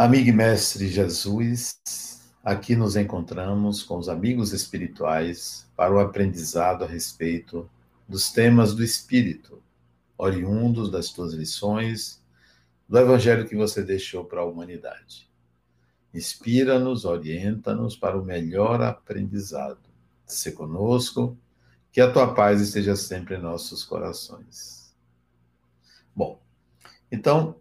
Amigo e mestre Jesus, aqui nos encontramos com os amigos espirituais para o aprendizado a respeito dos temas do Espírito, oriundos das tuas lições, do Evangelho que você deixou para a humanidade. Inspira-nos, orienta-nos para o melhor aprendizado. Se conosco, que a tua paz esteja sempre em nossos corações. Bom, então,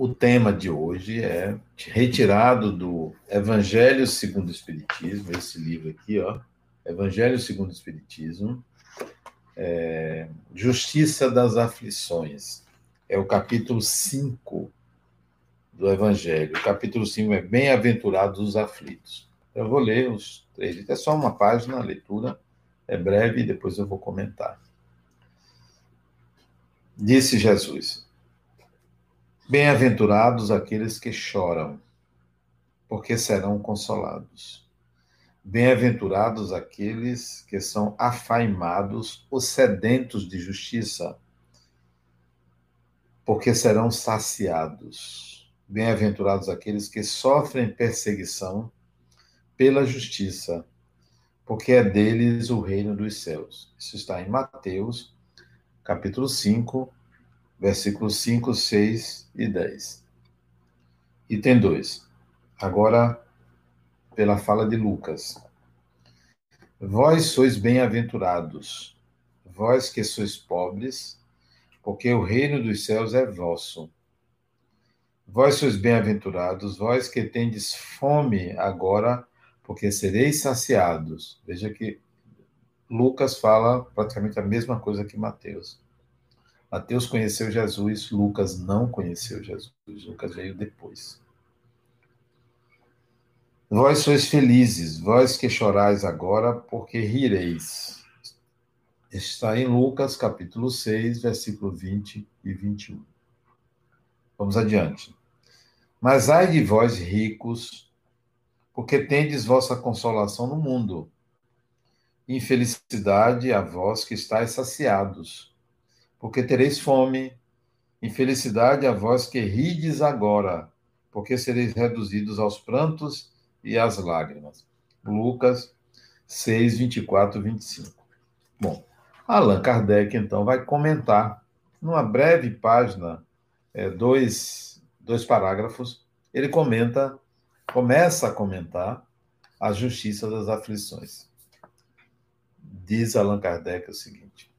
o tema de hoje é retirado do Evangelho segundo o Espiritismo, esse livro aqui, ó, Evangelho segundo o Espiritismo, é, Justiça das Aflições. É o capítulo 5 do Evangelho. O capítulo 5 é Bem-aventurados os aflitos. Eu vou ler os três, é só uma página, a leitura é breve e depois eu vou comentar. Disse Jesus: Bem-aventurados aqueles que choram, porque serão consolados. Bem-aventurados aqueles que são afaimados, os sedentos de justiça, porque serão saciados. Bem-aventurados aqueles que sofrem perseguição pela justiça, porque é deles o reino dos céus. Isso está em Mateus, capítulo 5, versículos 5, 6 e 10. Item 2. Agora, pela fala de Lucas. Vós sois bem-aventurados, vós que sois pobres, porque o reino dos céus é vosso. Vós sois bem-aventurados, vós que tendes fome agora, porque sereis saciados. Veja que Lucas fala praticamente a mesma coisa que Mateus. Mateus conheceu Jesus, Lucas não conheceu Jesus. Lucas veio depois. Vós sois felizes, vós que chorais agora, porque rireis. Está em Lucas, capítulo 6, versículo 20 e 21. Vamos adiante. Mas ai de vós, ricos, porque tendes vossa consolação no mundo. Infelicidade a vós que estáis saciados porque tereis fome. Infelicidade a vós que rides agora, porque sereis reduzidos aos prantos e às lágrimas. Lucas 6, 24, 25. Bom, Allan Kardec, então, vai comentar, numa breve página, é, dois, dois parágrafos, ele comenta, começa a comentar a justiça das aflições. Diz Allan Kardec o seguinte: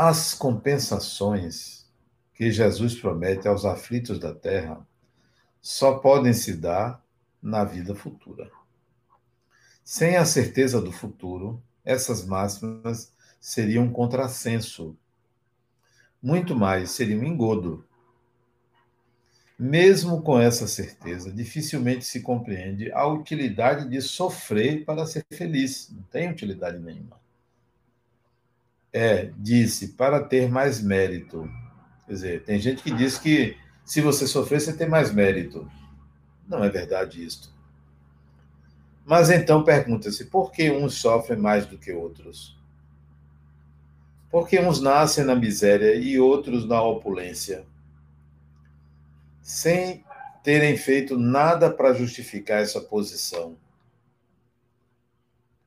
as compensações que Jesus promete aos aflitos da terra só podem se dar na vida futura. Sem a certeza do futuro, essas máximas seriam um contrassenso. Muito mais, seria um engodo. Mesmo com essa certeza, dificilmente se compreende a utilidade de sofrer para ser feliz. Não tem utilidade nenhuma. É, disse, para ter mais mérito. Quer dizer, tem gente que diz que se você sofrer, você tem mais mérito. Não é verdade isto. Mas então pergunta-se, por que uns sofrem mais do que outros? Por que uns nascem na miséria e outros na opulência? Sem terem feito nada para justificar essa posição.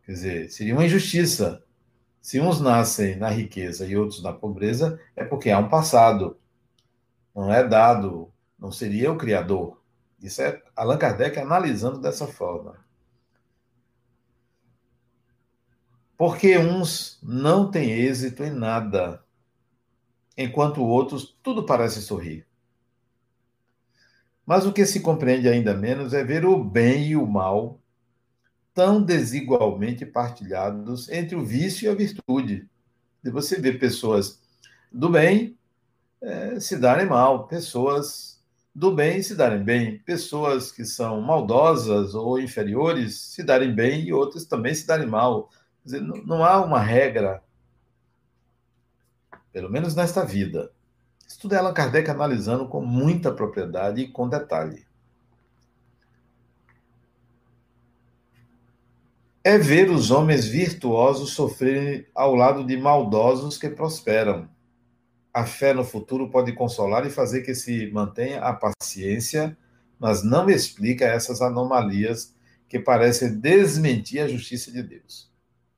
Quer dizer, seria uma injustiça se uns nascem na riqueza e outros na pobreza, é porque há um passado. Não é dado, não seria o Criador. Isso é Allan Kardec analisando dessa forma. Porque uns não têm êxito em nada, enquanto outros tudo parece sorrir. Mas o que se compreende ainda menos é ver o bem e o mal tão desigualmente partilhados entre o vício e a virtude. E você vê pessoas do bem é, se darem mal, pessoas do bem se darem bem, pessoas que são maldosas ou inferiores se darem bem e outras também se darem mal. Quer dizer, não, não há uma regra, pelo menos nesta vida. Isso é Allan Kardec analisando com muita propriedade e com detalhe. É ver os homens virtuosos sofrerem ao lado de maldosos que prosperam. a fé no futuro pode consolar e fazer que se mantenha a paciência, mas não explica essas anomalias que parecem desmentir a justiça de Deus.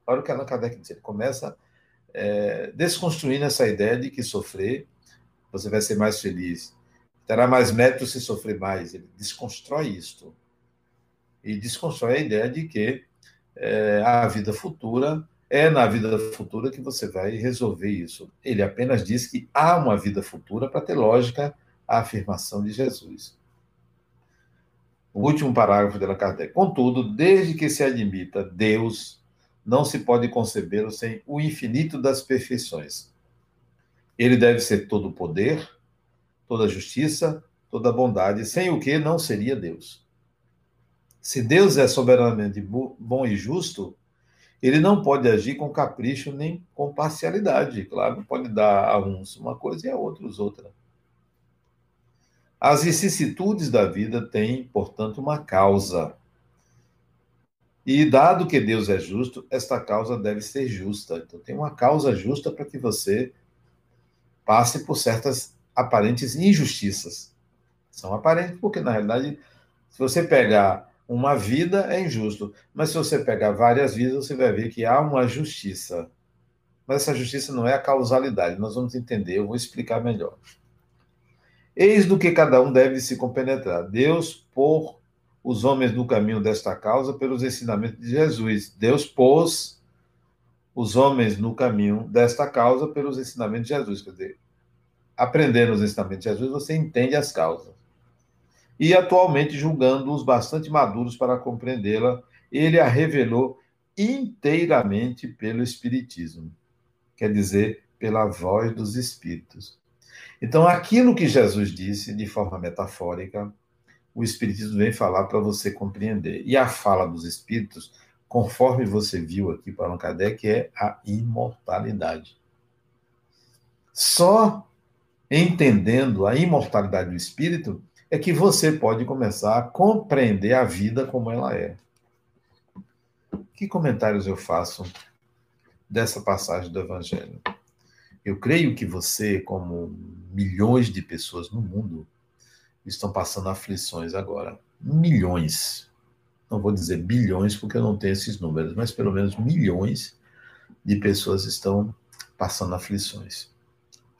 Olha o que Allan Kardec diz. Ele começa é, desconstruindo essa ideia de que sofrer você vai ser mais feliz. Terá mais mérito se sofrer mais. Ele desconstrói isto. E desconstrói a ideia de que é, a vida futura é na vida futura que você vai resolver isso. Ele apenas diz que há uma vida futura para ter lógica a afirmação de Jesus. O último parágrafo de Allan Kardec. Contudo, desde que se admita Deus, não se pode concebê-lo sem o infinito das perfeições. Ele deve ser todo poder, toda justiça, toda bondade, sem o que não seria Deus. Se Deus é soberanamente bom e justo, ele não pode agir com capricho nem com parcialidade. Claro, pode dar a uns uma coisa e a outros outra. As vicissitudes da vida têm, portanto, uma causa. E dado que Deus é justo, esta causa deve ser justa. Então, tem uma causa justa para que você passe por certas aparentes injustiças. São aparentes porque, na realidade, se você pegar uma vida é injusto. Mas se você pegar várias vidas, você vai ver que há uma justiça. Mas essa justiça não é a causalidade. Nós vamos entender, eu vou explicar melhor. Eis do que cada um deve se compenetrar. Deus por os homens no caminho desta causa pelos ensinamentos de Jesus. Deus pôs os homens no caminho desta causa pelos ensinamentos de Jesus. Quer dizer, aprendendo os ensinamentos de Jesus, você entende as causas e atualmente julgando-os bastante maduros para compreendê-la, ele a revelou inteiramente pelo Espiritismo, quer dizer, pela voz dos Espíritos. Então, aquilo que Jesus disse de forma metafórica, o Espiritismo vem falar para você compreender. E a fala dos Espíritos, conforme você viu aqui para Allan Kardec, é a imortalidade. Só entendendo a imortalidade do Espírito é que você pode começar a compreender a vida como ela é. Que comentários eu faço dessa passagem do Evangelho? Eu creio que você, como milhões de pessoas no mundo, estão passando aflições agora. Milhões. Não vou dizer bilhões, porque eu não tenho esses números, mas pelo menos milhões de pessoas estão passando aflições.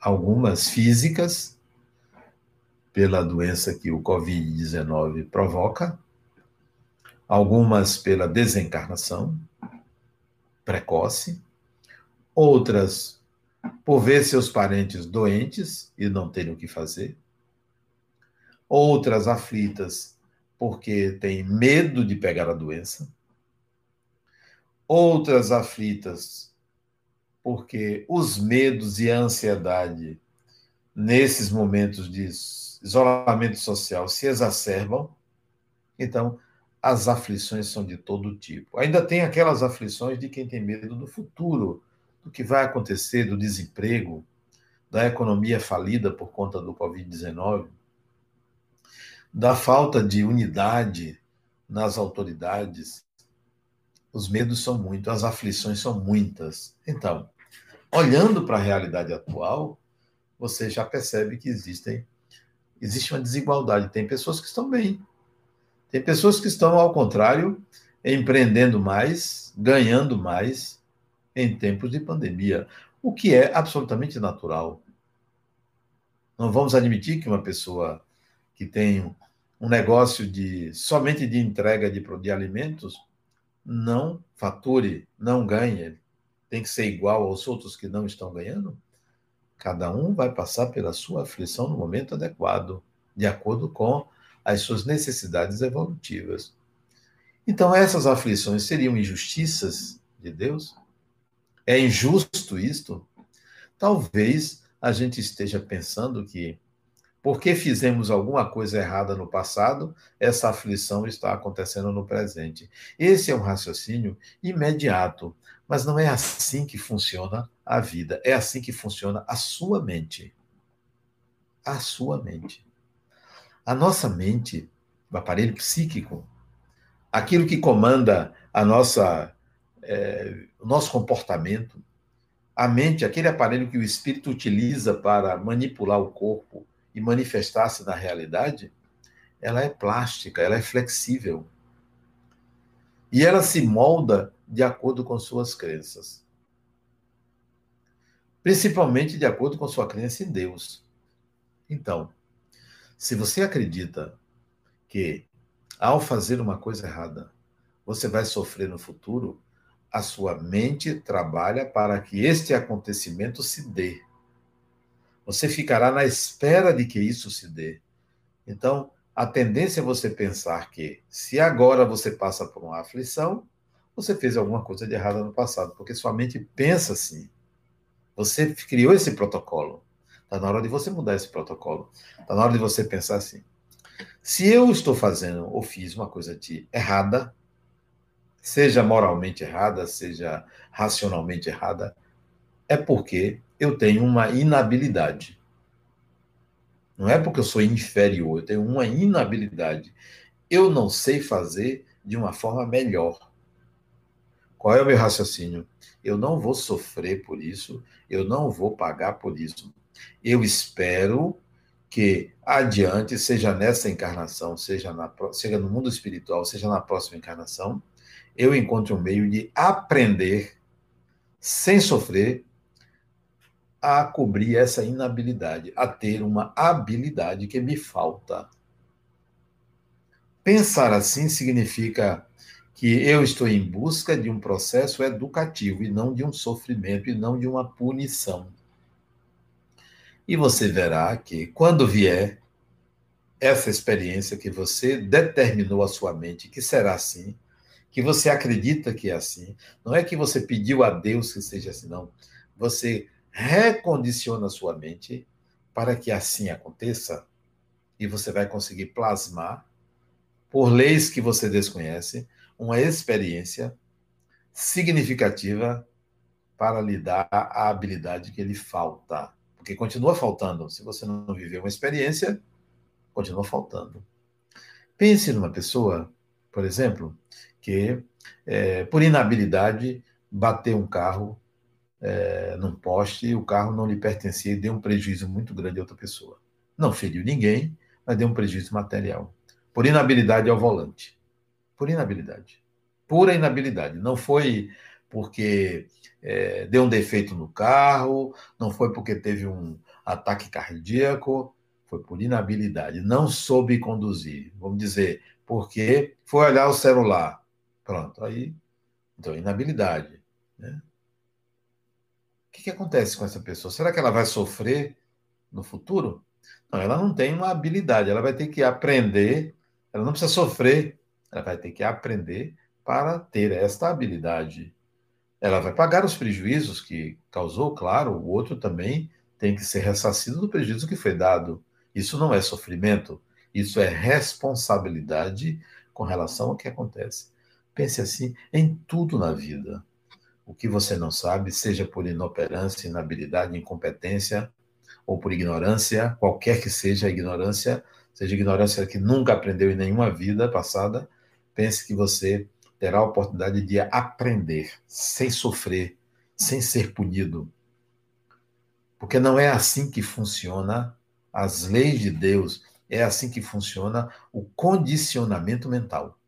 Algumas físicas, pela doença que o Covid-19 provoca, algumas pela desencarnação precoce, outras por ver seus parentes doentes e não terem o que fazer, outras aflitas porque têm medo de pegar a doença, outras aflitas porque os medos e a ansiedade nesses momentos de isolamento social se exacerbam, então as aflições são de todo tipo. Ainda tem aquelas aflições de quem tem medo do futuro, do que vai acontecer, do desemprego, da economia falida por conta do Covid-19, da falta de unidade nas autoridades. Os medos são muitos, as aflições são muitas. Então, olhando para a realidade atual, você já percebe que existem existe uma desigualdade. Tem pessoas que estão bem, tem pessoas que estão, ao contrário, empreendendo mais, ganhando mais em tempos de pandemia, o que é absolutamente natural. Não vamos admitir que uma pessoa que tem um negócio de somente de entrega de, de alimentos não fature, não ganhe, tem que ser igual aos outros que não estão ganhando? Cada um vai passar pela sua aflição no momento adequado, de acordo com as suas necessidades evolutivas. Então, essas aflições seriam injustiças de Deus? É injusto isto? Talvez a gente esteja pensando que, porque fizemos alguma coisa errada no passado, essa aflição está acontecendo no presente. Esse é um raciocínio imediato, mas não é assim que funciona a vida. É assim que funciona a sua mente. A sua mente. A nossa mente, o aparelho psíquico, aquilo que comanda a nossa, é, o nosso comportamento, A mente, aquele aparelho que o espírito utiliza para manipular o corpo e manifestar-se na realidade, ela é plástica, ela é flexível. E ela se molda de acordo com suas crenças. Principalmente de acordo com sua crença em Deus. Então, se você acredita que ao fazer uma coisa errada, você vai sofrer no futuro, a sua mente trabalha para que este acontecimento se dê. Você ficará na espera de que isso se dê. Então, a tendência é você pensar que, se agora você passa por uma aflição, você fez alguma coisa de errado no passado, porque sua mente pensa assim. Você criou esse protocolo. Está na hora de você mudar esse protocolo. Está na hora de você pensar assim: se eu estou fazendo ou fiz uma coisa de errada, seja moralmente errada, seja racionalmente errada, é porque eu tenho uma inabilidade. Não é porque eu sou inferior, eu tenho uma inabilidade. Eu não sei fazer de uma forma melhor. Qual é o meu raciocínio? Eu não vou sofrer por isso, eu não vou pagar por isso. Eu espero que adiante, seja nessa encarnação, seja, na, seja no mundo espiritual, seja na próxima encarnação, eu encontre um meio de aprender, sem sofrer, a cobrir essa inabilidade, a ter uma habilidade que me falta. Pensar assim significa que eu estou em busca de um processo educativo e não de um sofrimento e não de uma punição. E você verá que quando vier essa experiência que você determinou a sua mente que será assim, que você acredita que é assim, não é que você pediu a Deus que seja assim, não. Você recondiciona a sua mente para que assim aconteça e você vai conseguir plasmar, por leis que você desconhece, uma experiência significativa para lhe dar a habilidade que lhe falta. Porque continua faltando. Se você não viveu uma experiência, continua faltando. Pense numa pessoa, por exemplo, que é, por inabilidade bateu um carro é, num poste e o carro não lhe pertencia e deu um prejuízo muito grande a outra pessoa. Não feriu ninguém, mas deu um prejuízo material. Por inabilidade ao volante. Por inabilidade. Pura inabilidade. Não foi porque é, deu um defeito no carro, não foi porque teve um ataque cardíaco, foi por inabilidade. Não soube conduzir. Vamos dizer, porque foi olhar o celular. Pronto, aí. Então, inabilidade. Né? O que, que acontece com essa pessoa? Será que ela vai sofrer no futuro? Não, ela não tem uma habilidade, ela vai ter que aprender, ela não precisa sofrer, ela vai ter que aprender para ter esta habilidade. Ela vai pagar os prejuízos que causou, claro, o outro também tem que ser ressarcido do prejuízo que foi dado. Isso não é sofrimento, isso é responsabilidade com relação ao que acontece. Pense assim em tudo na vida. O que você não sabe, seja por inoperância, inabilidade, incompetência ou por ignorância, qualquer que seja a ignorância, seja ignorância que nunca aprendeu em nenhuma vida passada, pense que você terá a oportunidade de aprender sem sofrer, sem ser punido. Porque não é assim que funciona as leis de Deus, é assim que funciona o condicionamento mental.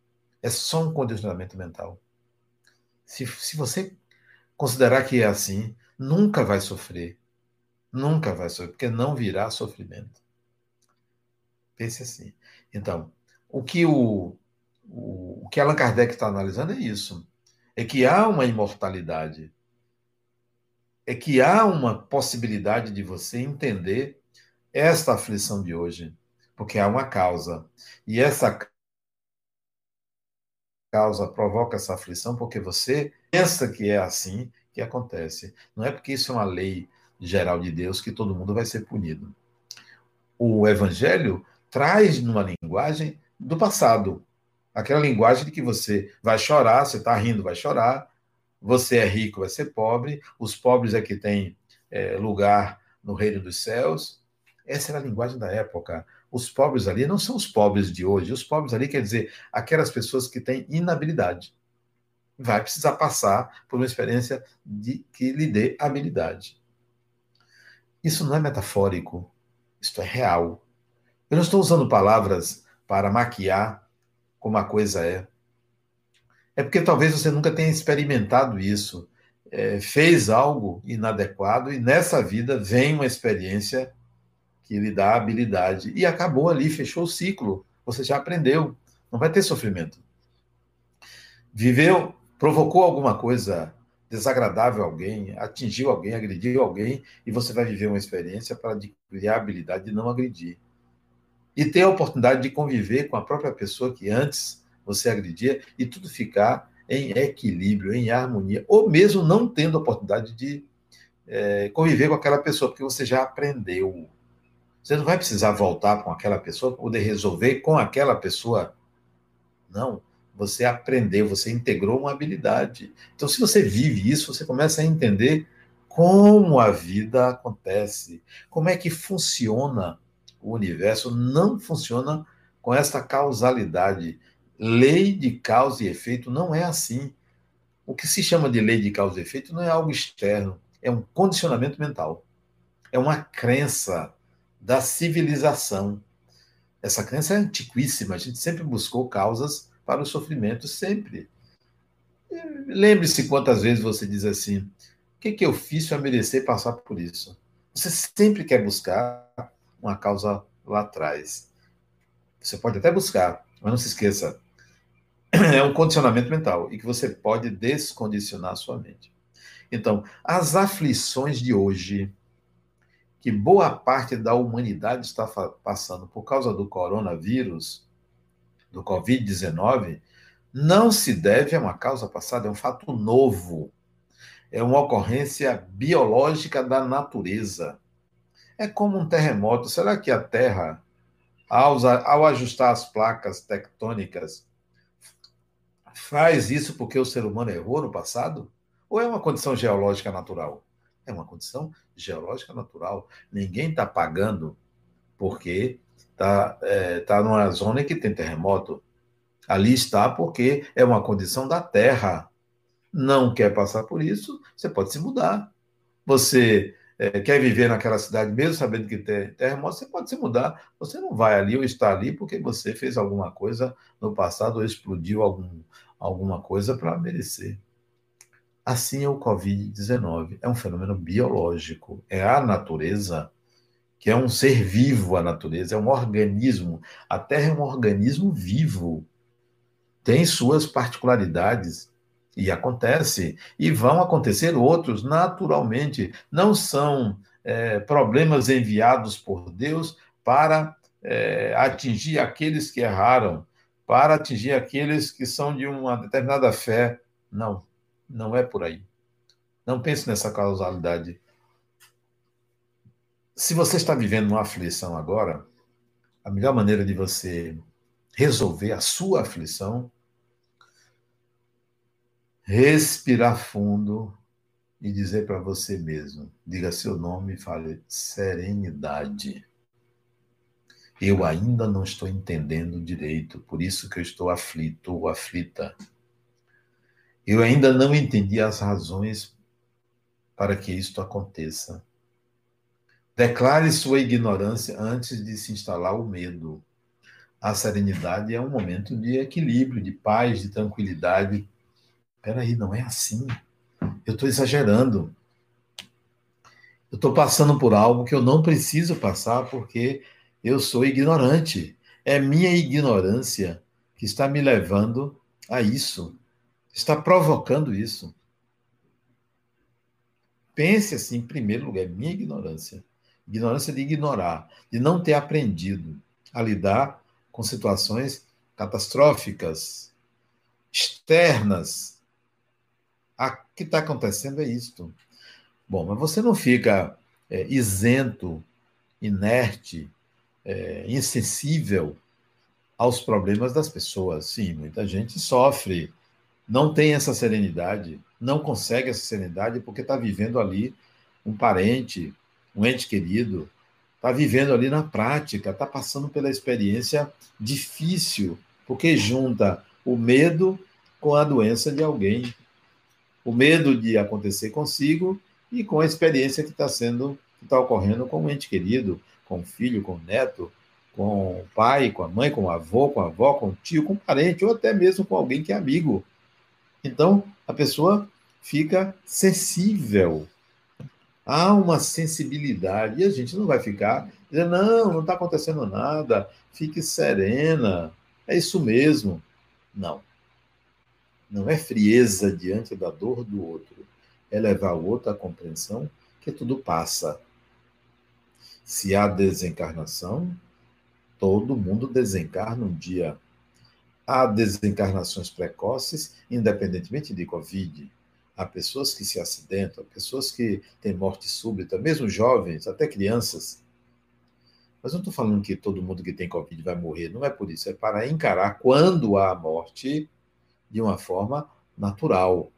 É só um condicionamento mental. Se, se você considerar que é assim, nunca vai sofrer. Nunca vai sofrer, porque não virá sofrimento. Pense assim. Então, o que o, o, que Allan Kardec está analisando é isso. É que há uma imortalidade. É que há uma possibilidade de você entender esta aflição de hoje. Porque há uma causa. E essa causa provoca essa aflição porque você pensa que é assim que acontece. Não é porque isso é uma lei geral de Deus que todo mundo vai ser punido. O evangelho traz numa linguagem do passado, aquela linguagem de que você vai chorar, você está rindo, vai chorar, você é rico, vai ser pobre, os pobres é que têm é, lugar no reino dos céus. Essa era a linguagem da época. Os pobres ali não são os pobres de hoje. Os pobres ali quer dizer aquelas pessoas que têm inabilidade. vai precisar passar por uma experiência de, que lhe dê habilidade. Isso não é metafórico, isto é real. Eu não estou usando palavras para maquiar como a coisa é. É porque talvez você nunca tenha experimentado isso, é, fez algo inadequado e nessa vida vem uma experiência que lhe dá habilidade e acabou ali, fechou o ciclo. Você já aprendeu, não vai ter sofrimento. Viveu, provocou alguma coisa desagradável a alguém, atingiu alguém, agrediu alguém, e você vai viver uma experiência para adquirir a habilidade de não agredir. E ter a oportunidade de conviver com a própria pessoa que antes você agredia e tudo ficar em equilíbrio, em harmonia, ou mesmo não tendo a oportunidade de é, conviver com aquela pessoa, porque você já aprendeu. Você não vai precisar voltar com aquela pessoa, poder resolver com aquela pessoa. Não. Você aprendeu, você integrou uma habilidade. Então, se você vive isso, você começa a entender como a vida acontece, como é que funciona o universo. Não funciona com essa causalidade. Lei de causa e efeito não é assim. O que se chama de lei de causa e efeito não é algo externo, é um condicionamento mental. É uma crença da civilização. Essa crença é antiquíssima, a gente sempre buscou causas para o sofrimento, sempre. Lembre-se quantas vezes você diz assim: o que, que eu fiz para merecer passar por isso? Você sempre quer buscar uma causa lá atrás. Você pode até buscar, mas não se esqueça: é um condicionamento mental e que você pode descondicionar a sua mente. Então, as aflições de hoje, que boa parte da humanidade está passando por causa do coronavírus, do Covid-19, não se deve a uma causa passada, é um fato novo. É uma ocorrência biológica da natureza. É como um terremoto. Será que a Terra, ao, ajustar as placas tectônicas, faz isso porque o ser humano errou no passado? Ou é uma condição geológica natural? É uma condição geológica natural. Ninguém está pagando porque está é, tá numa zona que tem terremoto. Ali está porque é uma condição da Terra. Não quer passar por isso, você pode se mudar. Você é, quer viver naquela cidade, mesmo sabendo que tem terremoto, você pode se mudar. Você não vai ali ou está ali porque você fez alguma coisa no passado ou explodiu algum, alguma coisa para merecer. Assim é o Covid-19. É um fenômeno biológico. É a natureza, que é um ser vivo, a natureza, é um organismo. A Terra é um organismo vivo. Tem suas particularidades e acontece. E vão acontecer outros naturalmente. Não são é, problemas enviados por Deus para é, atingir aqueles que erraram, para atingir aqueles que são de uma determinada fé. Não, não é por aí. Não pense nessa causalidade. Se você está vivendo uma aflição agora, a melhor maneira de você resolver a sua aflição respirar fundo e dizer para você mesmo, diga seu nome e fale serenidade. Eu ainda não estou entendendo direito, por isso que eu estou aflito ou aflita. Eu ainda não entendi as razões para que isto aconteça. Declare sua ignorância antes de se instalar o medo. A serenidade é um momento de equilíbrio, de paz, de tranquilidade, peraí, não é assim. Eu estou exagerando. Eu estou passando por algo que eu não preciso passar porque eu sou ignorante. É minha ignorância que está me levando a isso, está provocando isso. Pense assim, em primeiro lugar, é minha ignorância. Ignorância de ignorar, de não ter aprendido a lidar com situações catastróficas, externas, o que está acontecendo é isto. Bom, mas você não fica é, isento, inerte, é, insensível aos problemas das pessoas. Sim, muita gente sofre, não tem essa serenidade, não consegue essa serenidade porque está vivendo ali um parente, um ente querido, está vivendo ali na prática, está passando pela experiência difícil, porque junta o medo com a doença de alguém. O medo de acontecer consigo e com a experiência que está sendo, que está ocorrendo com um ente querido, com o filho, com o neto, com o pai, com a mãe, com o avô, com a avó, com o tio, com o parente, ou até mesmo com alguém que é amigo. Então, a pessoa fica sensível. Há uma sensibilidade. E a gente não vai ficar dizendo, não, não está acontecendo nada, fique serena, é isso mesmo. Não. Não é frieza diante da dor do outro, é levar o outro à compreensão que tudo passa. Se há desencarnação, todo mundo desencarna um dia. Há desencarnações precoces, independentemente de Covid. Há pessoas que se acidentam, pessoas que têm morte súbita, mesmo jovens, até crianças. Mas não estou falando que todo mundo que tem Covid vai morrer, não é por isso, é para encarar quando há morte de uma forma natural.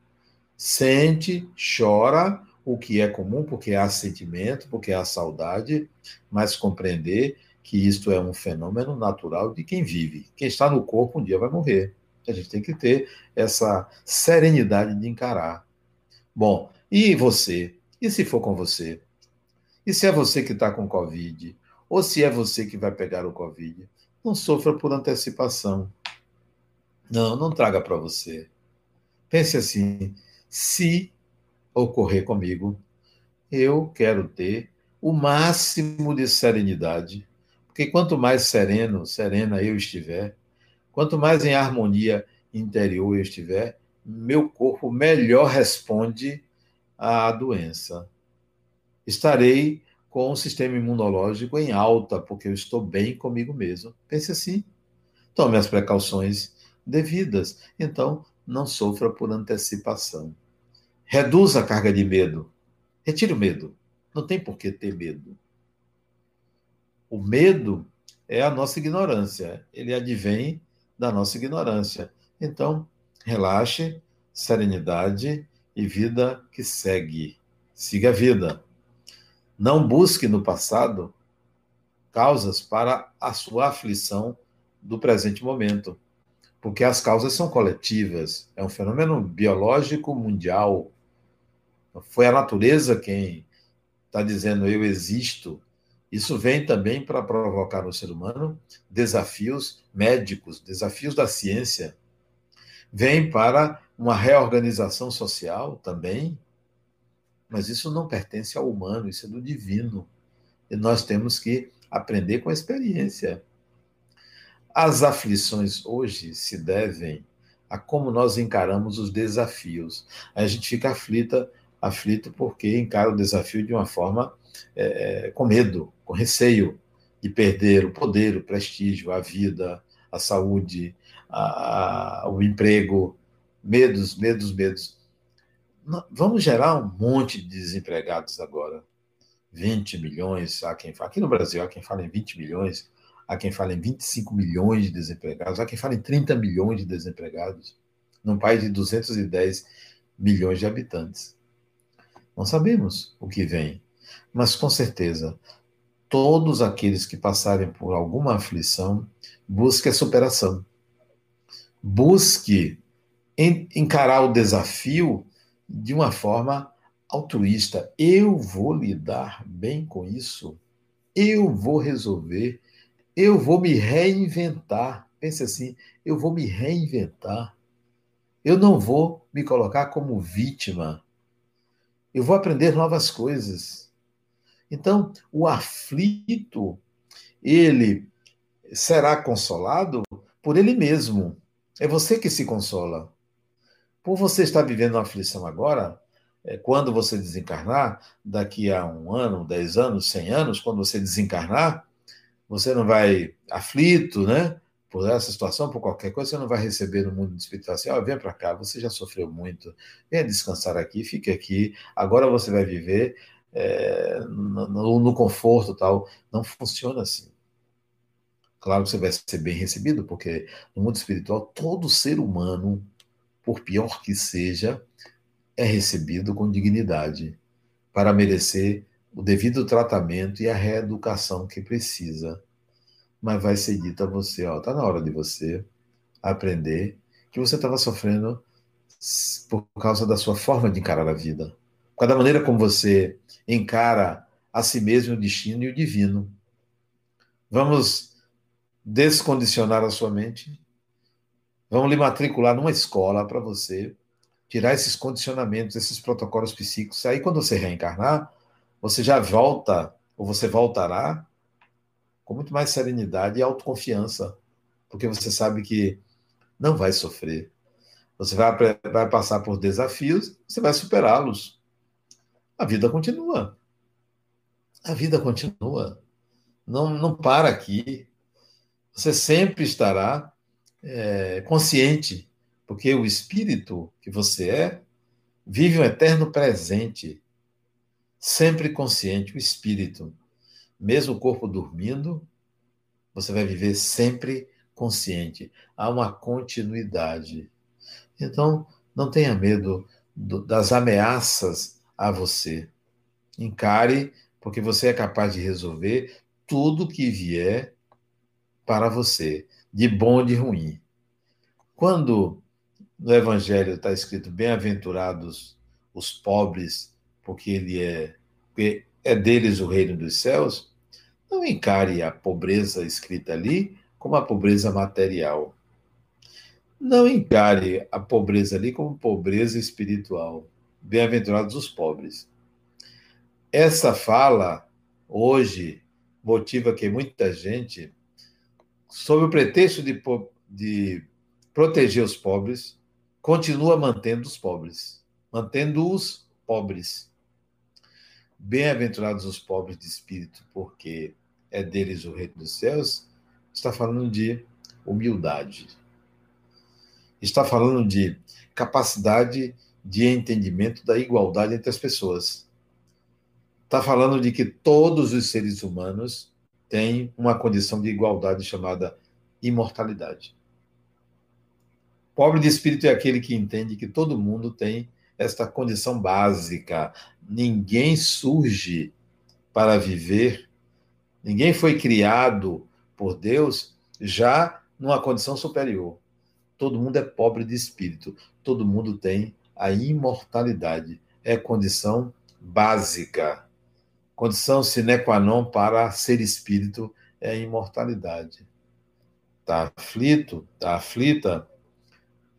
Sente, chora, o que é comum, porque há sentimento, porque há saudade, mas compreender que isto é um fenômeno natural de quem vive. Quem está no corpo um dia vai morrer. A gente tem que ter essa serenidade de encarar. Bom, e você? E se for com você? E se é você que está com Covid? Ou se é você que vai pegar o Covid? Não sofra por antecipação. Não, não traga para você. Pense assim: se ocorrer comigo, eu quero ter o máximo de serenidade porque quanto mais sereno, serena eu estiver, quanto mais em harmonia interior eu estiver, meu corpo melhor responde à doença. Estarei com o sistema imunológico em alta, porque eu estou bem comigo mesmo. Pense assim. Tome as precauções devidas. Então, não sofra por antecipação. Reduza a carga de medo. Retire o medo. Não tem por que ter medo. O medo é a nossa ignorância, ele advém da nossa ignorância. Então, relaxe, serenidade e vida que segue. Siga a vida. Não busque no passado causas para a sua aflição do presente momento, porque as causas são coletivas, é um fenômeno biológico mundial. Foi a natureza quem está dizendo eu existo, isso vem também para provocar no ser humano desafios médicos, desafios da ciência. Vem para uma reorganização social também, mas isso não pertence ao humano, isso é do divino. E nós temos que aprender com a experiência. As aflições hoje se devem a como nós encaramos os desafios. a gente fica aflita, aflito porque encara o desafio de uma forma é, com medo, com receio de perder o poder, o prestígio, a vida, a saúde, a, a, o emprego, medos, medos, medos. Vamos gerar um monte de desempregados agora. 20 milhões, há quem fala, aqui no Brasil, há quem fala em 20 milhões, há quem fala em 25 milhões de desempregados, há quem fala em 30 milhões de desempregados, num país de 210 milhões de habitantes. Não sabemos o que vem, mas com certeza todos aqueles que passarem por alguma aflição, busque a superação. Busque encarar o desafio de uma forma altruísta. Eu vou lidar bem com isso. Eu vou resolver. Eu vou me reinventar. Pense assim, eu vou me reinventar. Eu não vou me colocar como vítima. Eu vou aprender novas coisas. Então, o aflito, ele será consolado por ele mesmo. É você que se consola. Por você estar vivendo uma aflição agora, é, quando você desencarnar, daqui a um ano, dez anos, cem anos, quando você desencarnar, você não vai aflito, né? Por essa situação, por qualquer coisa, você não vai receber no mundo espiritual assim, oh, vem para cá, você já sofreu muito, venha descansar aqui, fique aqui, agora você vai viver é, no, no conforto tal. Não funciona assim. Claro que você vai ser bem recebido, porque no mundo espiritual, todo ser humano, por pior que seja, é recebido com dignidade para merecer o devido tratamento e a reeducação que precisa. Mas vai ser dito a você, ó, tá na hora de você aprender que você estava sofrendo por causa da sua forma de encarar a vida, por causa da maneira como você encara a si mesmo, o destino e o divino. Vamos descondicionar a sua mente. Vamos lhe matricular numa escola para você tirar esses condicionamentos, esses protocolos psíquicos. Aí, quando você reencarnar, você já volta, ou você voltará com muito mais serenidade e autoconfiança, porque você sabe que não vai sofrer. Você vai, vai passar por desafios, você vai superá-los. A vida continua. A vida continua. Não, não para aqui. Você sempre estará é, consciente, porque o espírito que você é vive um eterno presente, sempre consciente, o espírito. Mesmo o corpo dormindo, você vai viver sempre consciente. Há uma continuidade. Então, não tenha medo do, das ameaças a você. Encare, porque você é capaz de resolver tudo que vier para você, de bom ou de ruim. Quando no Evangelho está escrito bem-aventurados os pobres, porque ele é, é deles o reino dos céus, não encare a pobreza escrita ali como a pobreza material. Não encare a pobreza ali como pobreza espiritual. Bem-aventurados os pobres. Essa fala, hoje, motiva que muita gente, sob o pretexto de, de proteger os pobres, continua mantendo os pobres, mantendo-os pobres. Bem-aventurados os pobres de espírito, porque é deles o reino dos céus, está falando de humildade está falando de capacidade de entendimento da igualdade entre as pessoas. Está falando de que todos os seres humanos têm uma condição de igualdade chamada imortalidade. Pobre de espírito é aquele que entende que todo mundo tem esta condição básica. Ninguém surge para viver, ninguém foi criado por Deus já numa condição superior. Todo mundo é pobre de espírito. Todo mundo tem a imortalidade. É condição básica. Condição sine qua non para ser espírito é a imortalidade. Está aflito, está aflita,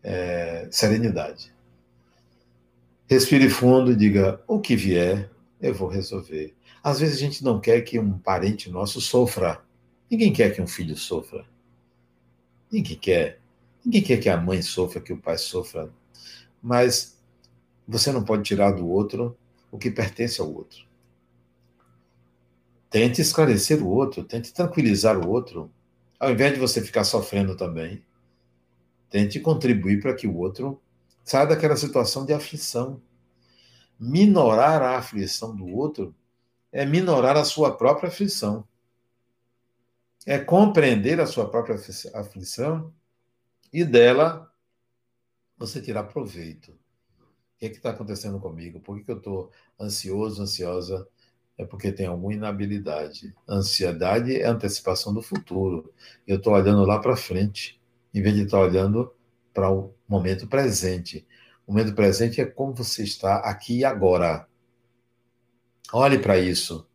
é, serenidade. Respire fundo e diga: o que vier, eu vou resolver. Às vezes a gente não quer que um parente nosso sofra. Ninguém quer que um filho sofra. Ninguém quer. Ninguém quer que a mãe sofra, que o pai sofra, mas você não pode tirar do outro o que pertence ao outro. Tente esclarecer o outro, tente tranquilizar o outro, ao invés de você ficar sofrendo também. Tente contribuir para que o outro saia daquela situação de aflição. Minorar a aflição do outro é minorar a sua própria aflição. É compreender a sua própria aflição e dela você tirar proveito. O que é está acontecendo comigo? Por que, que eu estou ansioso, ansiosa? É porque tem alguma inabilidade. ansiedade é antecipação do futuro. Eu estou olhando lá para frente, em vez de estar olhando para o momento presente. O momento presente é como você está aqui e agora. Olhe para isso.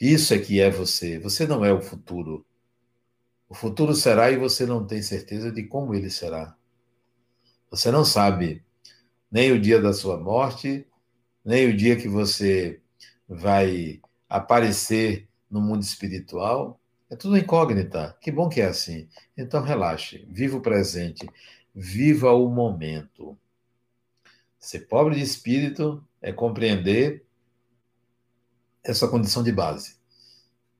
Isso é que é você. Você não é o futuro. O futuro será e você não tem certeza de como ele será. Você não sabe nem o dia da sua morte, nem o dia que você vai aparecer no mundo espiritual. É tudo incógnita. Que bom que é assim. Então relaxe, viva o presente, viva o momento. Ser pobre de espírito é compreender essa condição de base.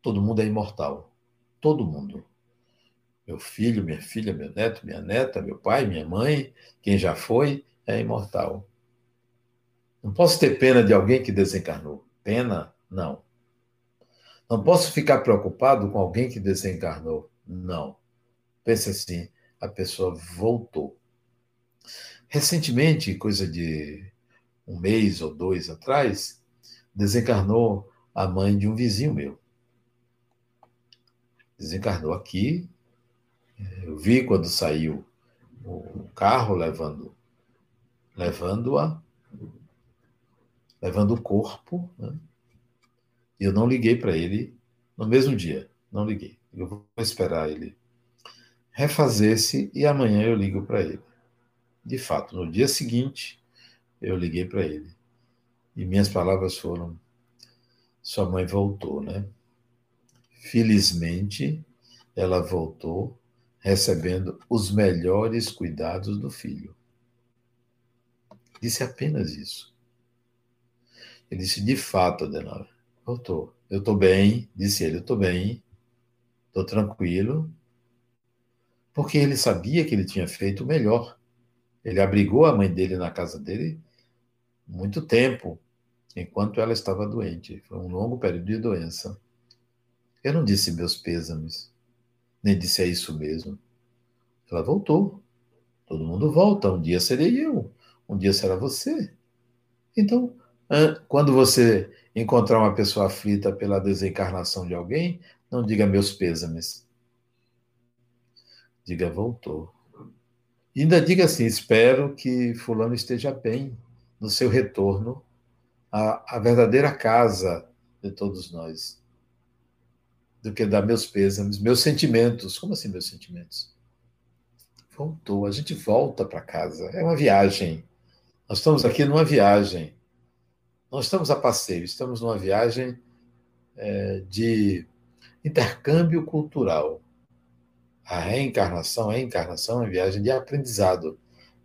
Todo mundo é imortal. Todo mundo meu filho, minha filha, meu neto, minha neta, meu pai, minha mãe, quem já foi, é imortal. Não posso ter pena de alguém que desencarnou. Pena? Não. Não posso ficar preocupado com alguém que desencarnou. Não. Pense assim, a pessoa voltou. Recentemente, coisa de um mês ou dois atrás, desencarnou a mãe de um vizinho meu. Desencarnou aqui eu vi quando saiu o carro levando levando-a, levando o corpo. Né? Eu não liguei para ele no mesmo dia, não liguei. Eu vou esperar ele refazer-se e amanhã eu ligo para ele. De fato, no dia seguinte, eu liguei para ele. E minhas palavras foram: Sua mãe voltou, né? Felizmente, ela voltou recebendo os melhores cuidados do filho. Disse apenas isso. Ele disse: De fato, Adenauer, voltou. Eu estou bem, disse ele, eu estou bem, estou tranquilo, porque ele sabia que ele tinha feito o melhor. Ele abrigou a mãe dele na casa dele muito tempo, enquanto ela estava doente. Foi um longo período de doença. Eu não disse meus pêsames, nem disse é isso mesmo. Ela voltou. Todo mundo volta. Um dia serei eu, um dia será você. Então, quando você encontrar uma pessoa aflita pela desencarnação de alguém, não diga meus pêsames. Diga voltou. E ainda diga assim: espero que Fulano esteja bem no seu retorno à, à verdadeira casa de todos nós. Do que dar meus pêsames, meus sentimentos. Como assim, meus sentimentos? Voltou, a gente volta para casa. É uma viagem. Nós estamos aqui numa viagem. Não estamos a passeio, estamos numa viagem é, de intercâmbio cultural. A reencarnação, a encarnação é uma viagem de aprendizado.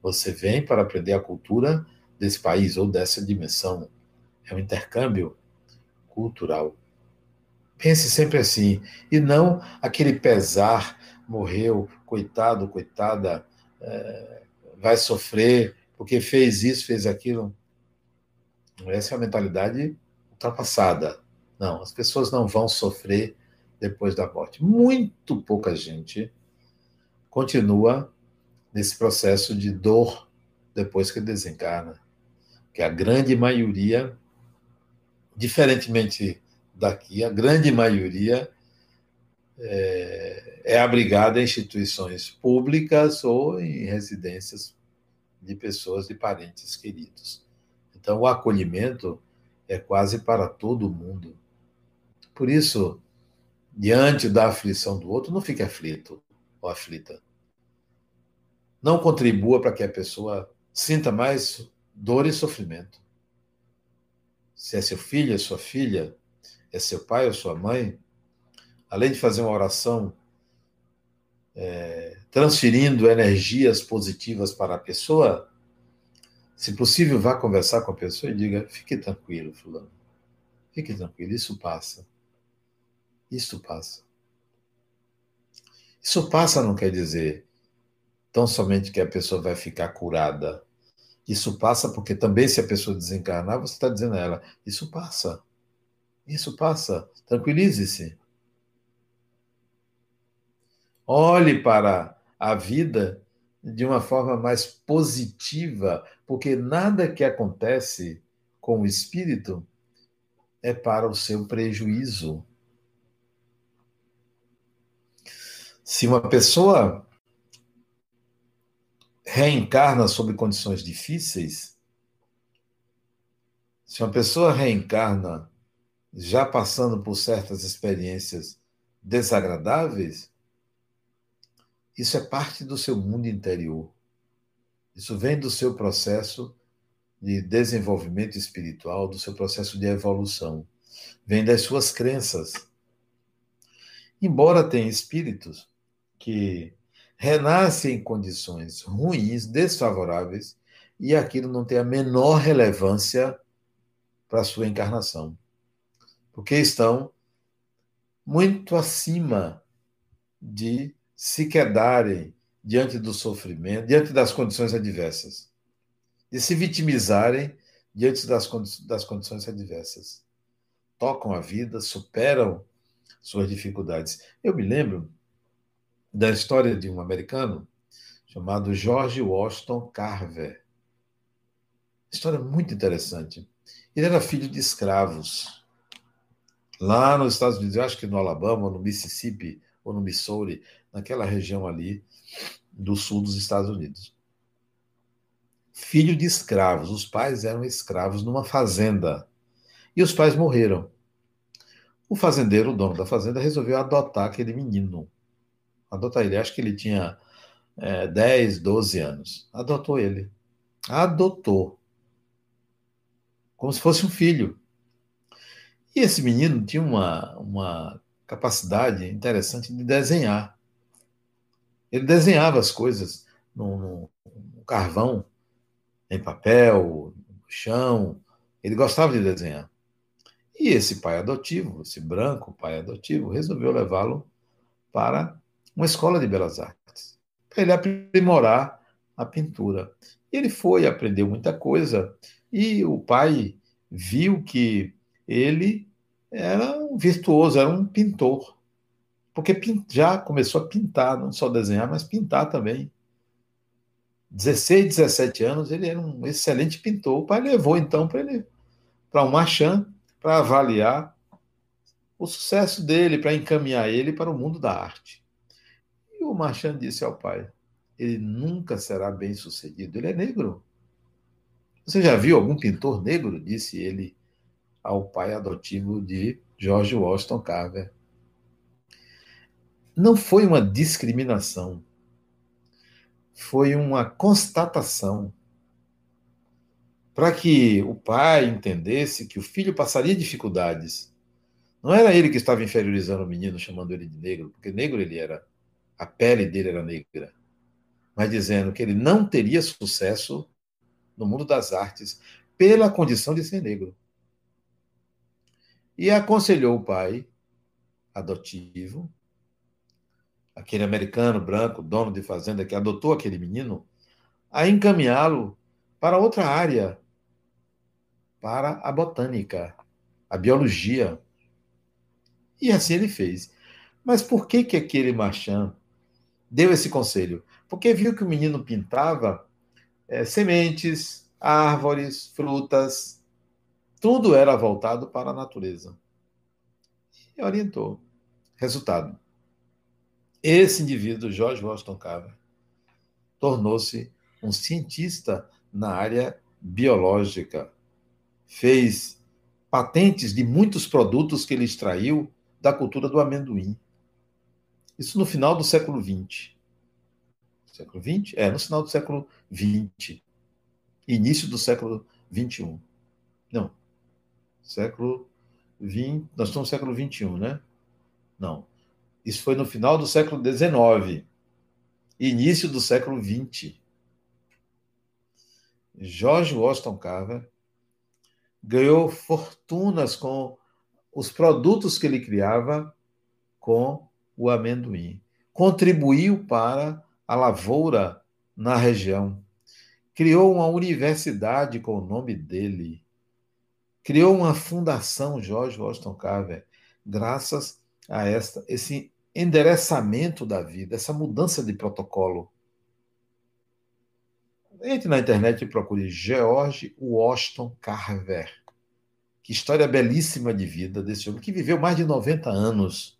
Você vem para aprender a cultura desse país ou dessa dimensão. É um intercâmbio cultural. Pense sempre assim, e não aquele pesar, morreu, coitado, coitada, é, vai sofrer porque fez isso, fez aquilo. Essa é a mentalidade ultrapassada. Não, as pessoas não vão sofrer depois da morte. Muito pouca gente continua nesse processo de dor depois que desencarna. Que a grande maioria, diferentemente daqui, a grande maioria é, é abrigada em instituições públicas ou em residências de pessoas, de parentes queridos. Então, o acolhimento é quase para todo mundo. Por isso, diante da aflição do outro, não fique aflito ou aflita. Não contribua para que a pessoa sinta mais dor e sofrimento. Se é seu filho, é sua filha, é seu pai ou sua mãe, além de fazer uma oração é, transferindo energias positivas para a pessoa, se possível, vá conversar com a pessoa e diga: fique tranquilo, Fulano. Fique tranquilo, isso passa. Isso passa. Isso passa não quer dizer tão somente que a pessoa vai ficar curada. Isso passa porque também, se a pessoa desencarnar, você está dizendo a ela: isso passa. Isso passa. Tranquilize-se. Olhe para a vida de uma forma mais positiva, porque nada que acontece com o espírito é para o seu prejuízo. Se uma pessoa reencarna sob condições difíceis, se uma pessoa reencarna já passando por certas experiências desagradáveis, isso é parte do seu mundo interior. Isso vem do seu processo de desenvolvimento espiritual, do seu processo de evolução. Vem das suas crenças. Embora tenha espíritos que renascem em condições ruins, desfavoráveis, e aquilo não tem a menor relevância para a sua encarnação. Porque estão muito acima de se quedarem diante do sofrimento, diante das condições adversas, e se vitimizarem diante das, das condições adversas. Tocam a vida, superam suas dificuldades. Eu me lembro da história de um americano chamado George Washington Carver. História muito interessante. Ele era filho de escravos. Lá nos Estados Unidos, eu acho que no Alabama, no Mississippi ou no Missouri, naquela região ali, do sul dos Estados Unidos. Filho de escravos. Os pais eram escravos numa fazenda. E os pais morreram. O fazendeiro, o dono da fazenda, resolveu adotar aquele menino. Adotar ele. Acho que ele tinha é, 10, 12 anos. Adotou ele. Adotou. Como se fosse um filho. E esse menino tinha uma, uma capacidade interessante de desenhar. Ele desenhava as coisas no, no, no carvão, em papel, no chão. Ele gostava de desenhar. E esse pai adotivo, esse branco pai adotivo, resolveu levá-lo para uma escola de belas artes, para ele aprimorar a pintura. Ele foi, aprendeu muita coisa, e o pai viu que ele era um virtuoso, era um pintor. Porque já começou a pintar, não só desenhar, mas pintar também. 16, 17 anos, ele era um excelente pintor. O pai levou então para ele para marchand para avaliar o sucesso dele, para encaminhar ele para o mundo da arte. E o marchand disse ao pai: ele nunca será bem sucedido, ele é negro. Você já viu algum pintor negro? disse ele ao pai adotivo de George Washington Carver. Não foi uma discriminação, foi uma constatação para que o pai entendesse que o filho passaria dificuldades. Não era ele que estava inferiorizando o menino, chamando ele de negro, porque negro ele era, a pele dele era negra, mas dizendo que ele não teria sucesso no mundo das artes pela condição de ser negro. E aconselhou o pai adotivo, aquele americano branco, dono de fazenda que adotou aquele menino, a encaminhá-lo para outra área, para a botânica, a biologia. E assim ele fez. Mas por que que aquele marchand deu esse conselho? Porque viu que o menino pintava é, sementes, árvores, frutas, tudo era voltado para a natureza. E orientou. Resultado: esse indivíduo, George Washington Carver, tornou-se um cientista na área biológica. Fez patentes de muitos produtos que ele extraiu da cultura do amendoim. Isso no final do século XX. Século XX? É, no final do século XX. Início do século XXI. Não. Século XX. Nós estamos no século XXI, né? Não. Isso foi no final do século XIX. Início do século XX. George Washington Carver ganhou fortunas com os produtos que ele criava com o amendoim. Contribuiu para a lavoura na região. Criou uma universidade com o nome dele. Criou uma fundação, George Washington Carver, graças a esta, esse endereçamento da vida, essa mudança de protocolo. Entre na internet e procure George Washington Carver. Que história belíssima de vida desse homem, que viveu mais de 90 anos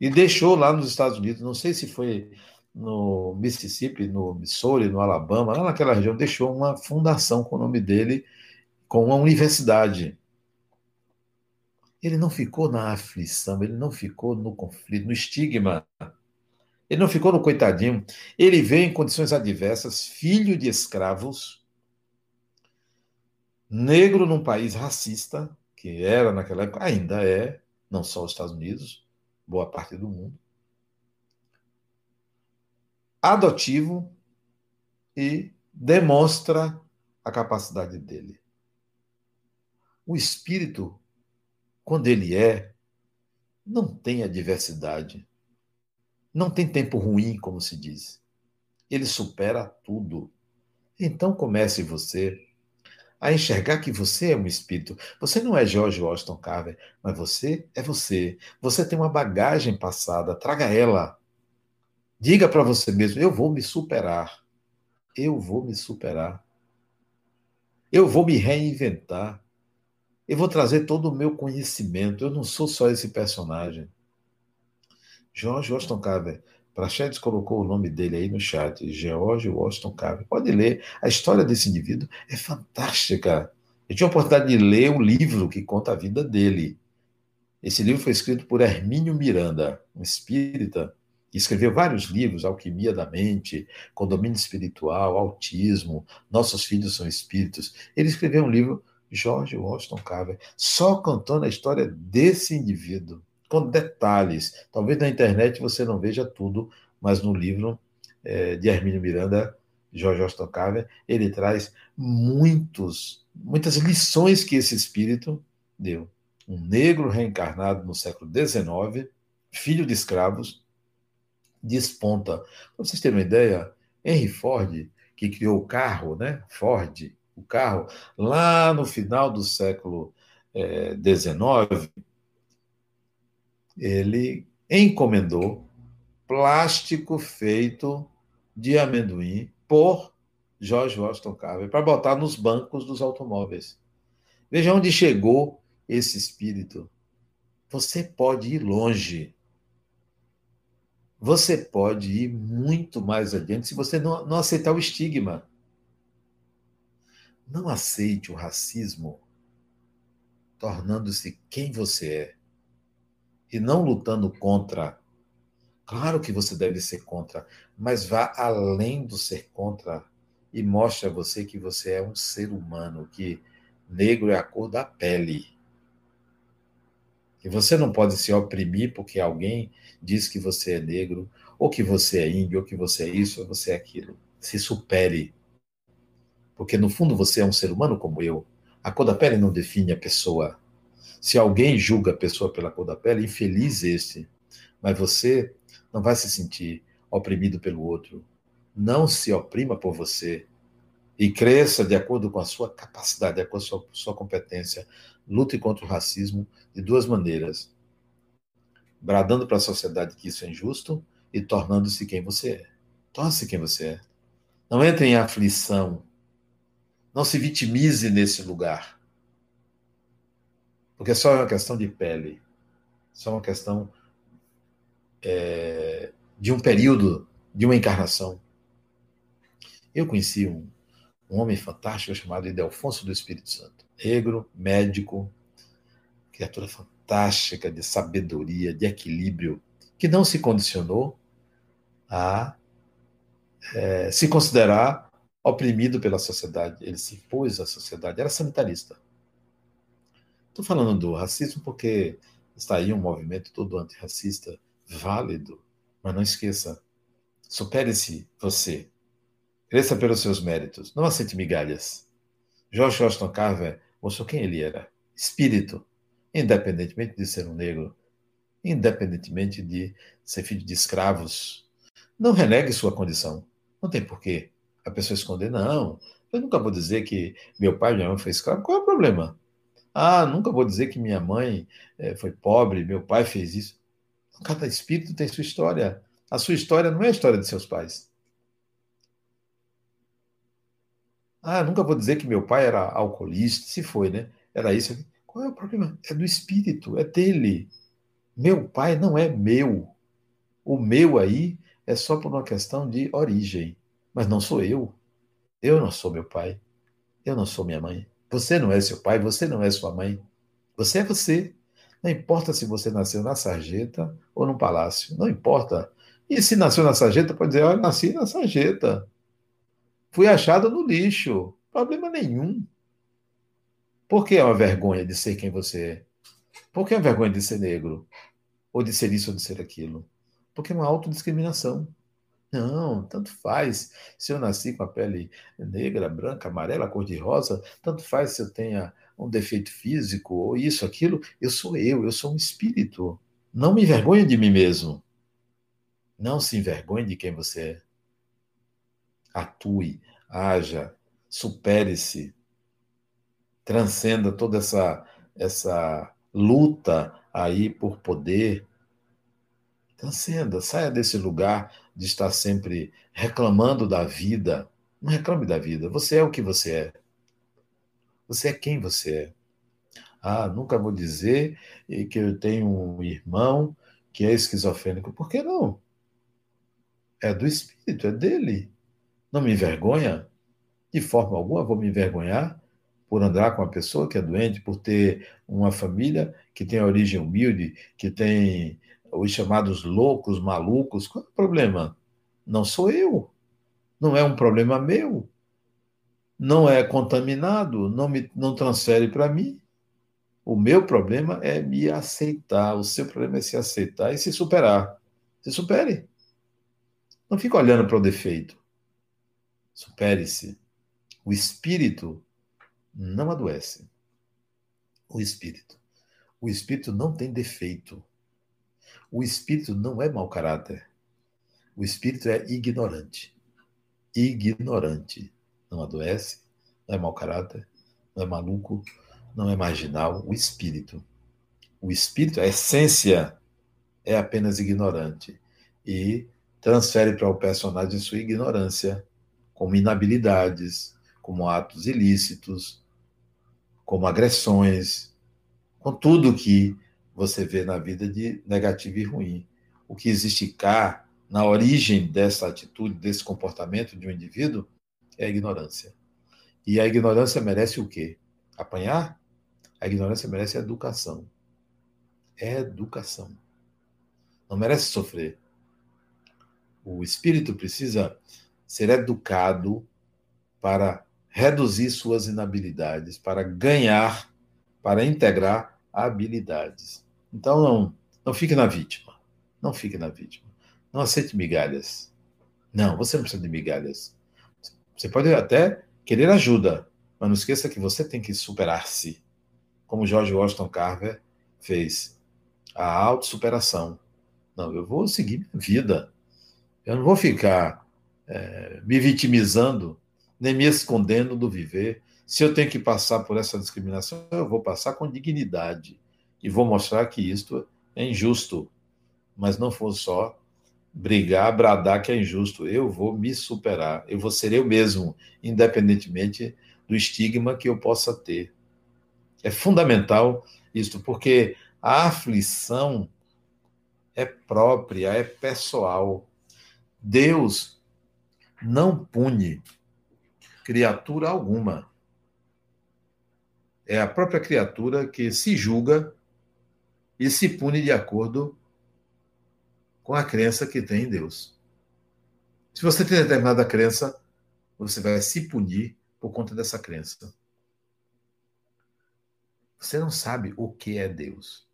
e deixou lá nos Estados Unidos, não sei se foi no Mississippi, no Missouri, no Alabama, lá naquela região, deixou uma fundação com o nome dele, com uma universidade. Ele não ficou na aflição, ele não ficou no conflito, no estigma. Ele não ficou no coitadinho. Ele veio em condições adversas, filho de escravos, negro num país racista, que era naquela época, ainda é, não só os Estados Unidos, boa parte do mundo, adotivo e demonstra a capacidade dele. O espírito, quando ele é, não tem adversidade, não tem tempo ruim, como se diz. Ele supera tudo. Então comece você a enxergar que você é um espírito. Você não é George Washington Carver, mas você é você. Você tem uma bagagem passada, traga ela. Diga para você mesmo: eu vou me superar. Eu vou me superar. Eu vou me reinventar. Eu vou trazer todo o meu conhecimento. Eu não sou só esse personagem. George Washington Carver Prachedes colocou o nome dele aí no chat, George Washington Carver. Pode ler. A história desse indivíduo é fantástica. Eu tive a oportunidade de ler o livro que conta a vida dele. Esse livro foi escrito por Hermínio Miranda, um espírita, que escreveu vários livros, Alquimia da Mente, Condomínio Espiritual, Autismo, Nossos Filhos São Espíritos. Ele escreveu um livro, George Washington Carver, só contando a história desse indivíduo com detalhes. Talvez na internet você não veja tudo, mas no livro é, de Hermínio Miranda, Jorge Ostocarver, ele traz muitos, muitas lições que esse espírito deu. Um negro reencarnado no século XIX, filho de escravos, desponta. Para vocês terem uma ideia, Henry Ford, que criou o carro, né? Ford, o carro, lá no final do século XIX, é, ele encomendou plástico feito de amendoim por George Washington Carver para botar nos bancos dos automóveis. Veja onde chegou esse espírito. Você pode ir longe. Você pode ir muito mais adiante se você não, não aceitar o estigma. Não aceite o racismo tornando-se quem você é e não lutando contra. Claro que você deve ser contra, mas vá além do ser contra e mostre a você que você é um ser humano, que negro é a cor da pele. E você não pode se oprimir porque alguém diz que você é negro, ou que você é índio, ou que você é isso, ou você é aquilo. Se supere. Porque no fundo você é um ser humano como eu. A cor da pele não define a pessoa. Se alguém julga a pessoa pela cor da pele, infeliz este. Mas você não vai se sentir oprimido pelo outro. Não se oprima por você. E cresça de acordo com a sua capacidade, de acordo com a sua, sua competência. Lute contra o racismo de duas maneiras: bradando para a sociedade que isso é injusto e tornando-se quem você é. Torne-se quem você é. Não entre em aflição. Não se vitimize nesse lugar. Porque só é uma questão de pele, só uma questão é, de um período, de uma encarnação. Eu conheci um, um homem fantástico chamado Idelfonso do Espírito Santo, negro, médico, criatura fantástica de sabedoria, de equilíbrio, que não se condicionou a é, se considerar oprimido pela sociedade. Ele se impôs à sociedade, era sanitarista. Estou falando do racismo porque está aí um movimento todo antirracista válido, mas não esqueça, supere-se você, cresça pelos seus méritos, não aceite migalhas. George Washington Carver mostrou quem ele era, espírito, independentemente de ser um negro, independentemente de ser filho de escravos. Não renegue sua condição. Não tem porquê a pessoa esconder, não. Eu nunca vou dizer que meu pai e minha mãe foi escravo. Qual é o problema? Ah, nunca vou dizer que minha mãe é, foi pobre, meu pai fez isso. Cada espírito tem sua história. A sua história não é a história de seus pais. Ah, nunca vou dizer que meu pai era alcoolista, se foi, né? Era isso. Qual é o problema? É do espírito, é dele. Meu pai não é meu. O meu aí é só por uma questão de origem. Mas não sou eu. Eu não sou meu pai. Eu não sou minha mãe. Você não é seu pai, você não é sua mãe. Você é você. Não importa se você nasceu na sarjeta ou no palácio, não importa. E se nasceu na sarjeta, pode dizer: olha, nasci na sarjeta. Fui achado no lixo. Problema nenhum. Por que é uma vergonha de ser quem você é? Por que é uma vergonha de ser negro? Ou de ser isso ou de ser aquilo? Porque é uma autodiscriminação. Não, tanto faz se eu nasci com a pele negra, branca, amarela, cor-de-rosa, tanto faz se eu tenha um defeito físico ou isso, aquilo, eu sou eu, eu sou um espírito. Não me envergonhe de mim mesmo. Não se envergonhe de quem você é. Atue, haja, supere-se, transcenda toda essa, essa luta aí por poder. Transcenda, saia desse lugar de estar sempre reclamando da vida. Não reclame da vida. Você é o que você é. Você é quem você é. Ah, nunca vou dizer que eu tenho um irmão que é esquizofrênico. Por que não? é do Espírito, é dele. Não me envergonha? De forma alguma vou me envergonhar por andar com uma pessoa que é doente, por ter uma família que tem origem humilde, que tem os chamados loucos, malucos. Qual é o problema? Não sou eu. Não é um problema meu. Não é contaminado, não, me, não transfere para mim. O meu problema é me aceitar. O seu problema é se aceitar e se superar. Se supere. Não fique olhando para o defeito. Supere-se. O espírito não adoece. O espírito. O espírito não tem defeito. O espírito não é mau caráter. O espírito é ignorante. Ignorante. Não adoece, não é mau caráter, não é maluco, não é marginal. O espírito. O espírito, a essência, é apenas ignorante. E transfere para o personagem sua ignorância, como inabilidades, como atos ilícitos, como agressões, com tudo que você vê na vida de negativo e ruim. O que existe cá, na origem dessa atitude, desse comportamento de um indivíduo, é a ignorância. E a ignorância merece o quê? Apanhar? A ignorância merece educação. É educação. Não merece sofrer. O espírito precisa ser educado para reduzir suas inabilidades, para ganhar, para integrar habilidades. Então não, não fique na vítima. Não fique na vítima. Não aceite migalhas. Não, você não precisa de migalhas. Você pode até querer ajuda, mas não esqueça que você tem que superar-se, como George Washington Carver fez. A autossuperação. Não, eu vou seguir minha vida. Eu não vou ficar é, me vitimizando nem me escondendo do viver. Se eu tenho que passar por essa discriminação, eu vou passar com dignidade e vou mostrar que isto é injusto. Mas não for só brigar, bradar que é injusto. Eu vou me superar, eu vou ser eu mesmo, independentemente do estigma que eu possa ter. É fundamental isto, porque a aflição é própria, é pessoal. Deus não pune criatura alguma. É a própria criatura que se julga e se pune de acordo com a crença que tem em Deus. Se você tem determinada crença, você vai se punir por conta dessa crença. Você não sabe o que é Deus.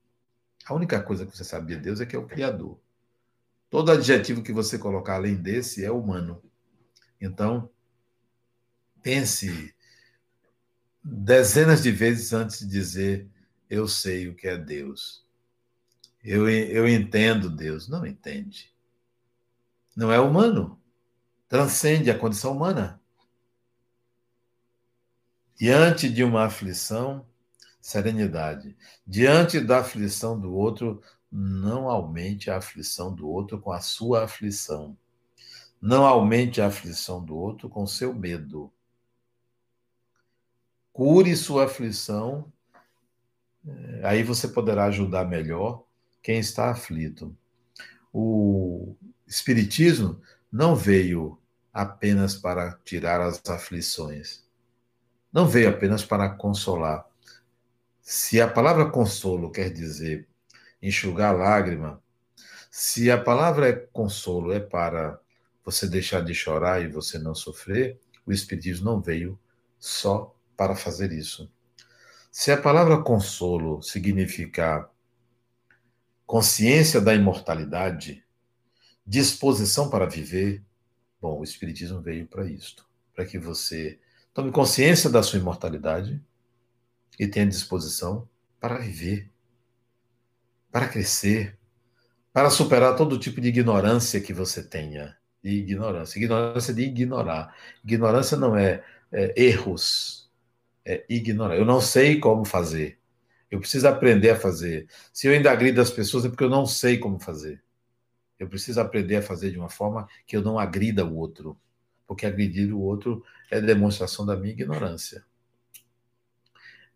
A única coisa que você sabe de Deus é que é o Criador. Todo adjetivo que você colocar além desse é humano. Então, pense dezenas de vezes antes de dizer eu sei o que é Deus. Eu, eu entendo Deus. Não entende. Não é humano. Transcende a condição humana. Diante de uma aflição, serenidade. Diante da aflição do outro, não aumente a aflição do outro com a sua aflição. Não aumente a aflição do outro com seu medo cure sua aflição, é, aí você poderá ajudar melhor quem está aflito. O Espiritismo não veio apenas para tirar as aflições, não veio apenas para consolar. Se a palavra consolo quer dizer enxugar lágrima, se a palavra é consolo é para você deixar de chorar e você não sofrer, o Espiritismo não veio só para fazer isso. Se a palavra consolo significar consciência da imortalidade, disposição para viver, bom, o Espiritismo veio para isto, para que você tome consciência da sua imortalidade e tenha disposição para viver, para crescer, para superar todo tipo de ignorância que você tenha. De ignorância. Ignorância de ignorar. Ignorância não é, é erros, é ignorar. Eu não sei como fazer. Eu preciso aprender a fazer. Se eu ainda agrido as pessoas é porque eu não sei como fazer. Eu preciso aprender a fazer de uma forma que eu não agrida o outro. Porque agredir o outro é demonstração da minha ignorância.